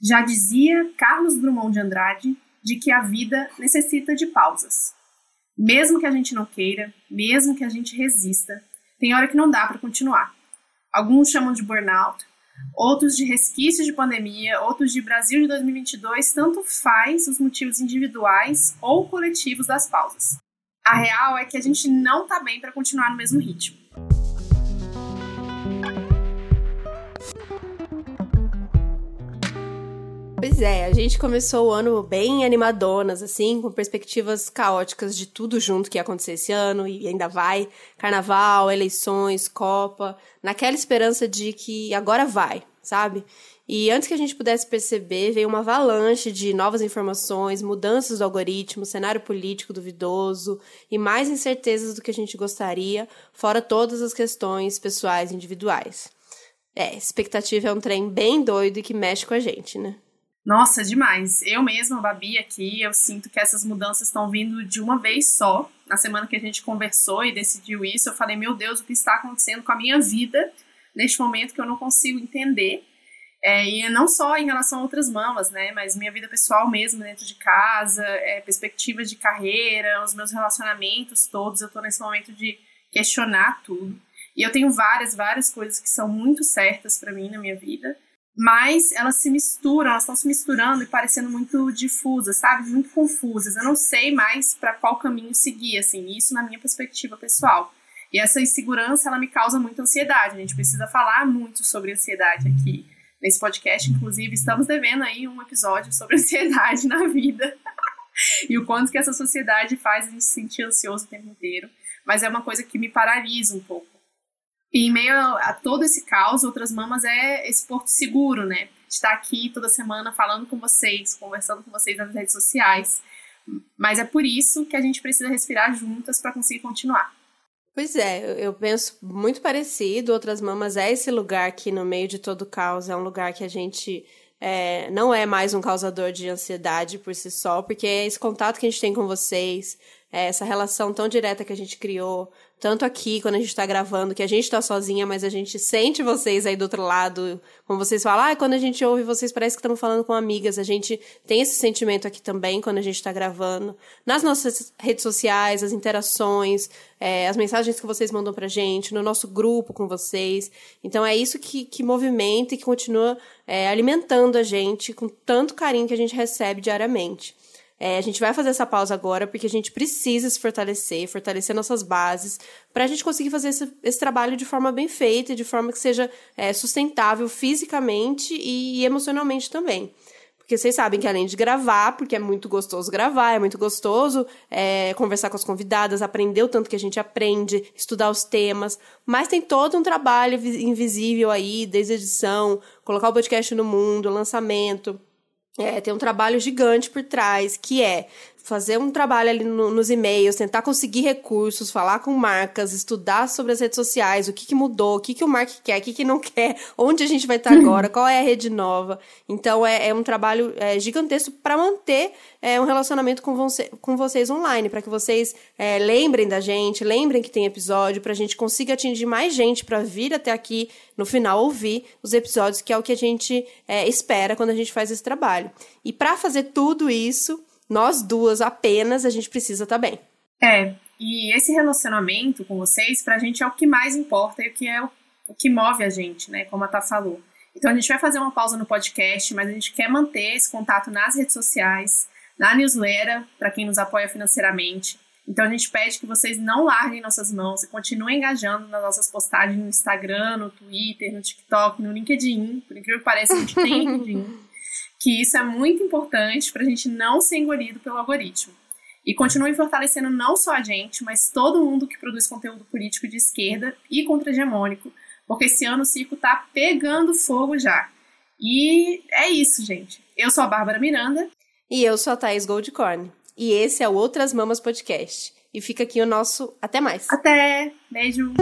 Já dizia Carlos Drummond de Andrade de que a vida necessita de pausas. Mesmo que a gente não queira, mesmo que a gente resista, tem hora que não dá para continuar. Alguns chamam de burnout, outros de resquícios de pandemia, outros de Brasil de 2022, tanto faz os motivos individuais ou coletivos das pausas. A real é que a gente não tá bem para continuar no mesmo ritmo. Pois é, a gente começou o ano bem animadonas, assim, com perspectivas caóticas de tudo junto que ia acontecer esse ano e ainda vai. Carnaval, eleições, Copa, naquela esperança de que agora vai, sabe? E antes que a gente pudesse perceber, veio uma avalanche de novas informações, mudanças do algoritmo, cenário político duvidoso e mais incertezas do que a gente gostaria, fora todas as questões pessoais e individuais. É, expectativa é um trem bem doido e que mexe com a gente, né? Nossa, demais. Eu mesma, Babi, aqui, eu sinto que essas mudanças estão vindo de uma vez só. Na semana que a gente conversou e decidiu isso, eu falei, meu Deus, o que está acontecendo com a minha vida neste momento que eu não consigo entender. É, e não só em relação a outras mamas, né? Mas minha vida pessoal mesmo, dentro de casa, é, perspectivas de carreira, os meus relacionamentos todos. Eu tô nesse momento de questionar tudo. E eu tenho várias, várias coisas que são muito certas para mim na minha vida mas elas se misturam, elas estão se misturando e parecendo muito difusas, sabe? Muito confusas. Eu não sei mais para qual caminho seguir, assim, isso na minha perspectiva pessoal. E essa insegurança, ela me causa muita ansiedade. A gente precisa falar muito sobre ansiedade aqui nesse podcast. Inclusive, estamos devendo aí um episódio sobre ansiedade na vida. e o quanto que essa sociedade faz a gente se sentir ansioso o tempo inteiro. Mas é uma coisa que me paralisa um pouco. E em meio a, todo esse caos, Outras Mamas é esse porto seguro, né? Estar aqui toda semana falando com vocês, conversando com vocês nas redes sociais. Mas é por isso que a gente precisa respirar juntas para conseguir continuar. Pois é, eu penso muito parecido. Outras Mamas é esse lugar que, no meio de todo o caos, é um lugar que a gente é, não é mais um causador de ansiedade por si só, porque é esse contato que a gente tem com vocês, é essa relação tão direta que a gente criou, tanto aqui, quando a gente tá gravando, que a gente tá sozinha, mas a gente sente vocês aí do outro lado. Como vocês falam, ah, quando a gente ouve vocês, parece que estamos falando com amigas. A gente tem esse sentimento aqui também, quando a gente tá gravando. Nas nossas redes sociais, as interações, é, as mensagens que vocês mandam pra gente, no nosso grupo com vocês. Então é isso que, que movimenta e que continua é, alimentando a gente com tanto carinho que a gente recebe diariamente. É, a gente vai fazer essa pausa agora porque a gente precisa se fortalecer, fortalecer nossas bases, para a gente conseguir fazer esse, esse, trabalho de forma bem feita, de forma que seja é, sustentável fisicamente e, e emocionalmente também. Porque vocês sabem que além de gravar, porque é muito gostoso gravar, é muito gostoso é, conversar com as convidadas, aprender o tanto que a gente aprende, estudar os temas, mas tem todo um trabalho invisível aí, desde edição, colocar o podcast no mundo, lançamento. É, tem um trabalho gigante por trás, que é fazer um trabalho ali no, nos e-mails, tentar conseguir recursos, falar com marcas, estudar sobre as redes sociais, o que, que mudou, o que, que o Mark quer, o que, que não quer, onde a gente vai estar agora, qual é a rede nova. Então é, é um trabalho é, gigantesco para manter é, um relacionamento com, você, com vocês online, para que vocês é, lembrem da gente, lembrem que tem episódio, para a gente consiga atingir mais gente para vir até aqui no final ouvir os episódios, que é o que a gente é, espera quando a gente faz esse trabalho. E para fazer tudo isso, nós duas apenas, a gente precisa estar tá bem. É, e esse relacionamento com vocês, pra gente é o que mais importa e o que é o, o que move a gente, né? Como a Tá falou. Então a gente vai fazer uma pausa no podcast, mas a gente quer manter esse contato nas redes sociais, na newsletter, para quem nos apoia financeiramente. Então a gente pede que vocês não larguem nossas mãos e continuem engajando nas nossas postagens no Instagram, no Twitter, no TikTok, no LinkedIn. Por incrível que pareça, a gente tem LinkedIn que isso é muito importante para a gente não ser engolido pelo algoritmo. E continue fortalecendo não só a gente, mas todo mundo que produz conteúdo político de esquerda e contra-hegemônico, porque esse ano o circo tá pegando fogo já. E é isso, gente. Eu sou a Bárbara Miranda. E eu sou a Thaís Goldcorn. E esse é o Outras Mamas Podcast. E fica aqui o nosso até mais. Até! Beijo!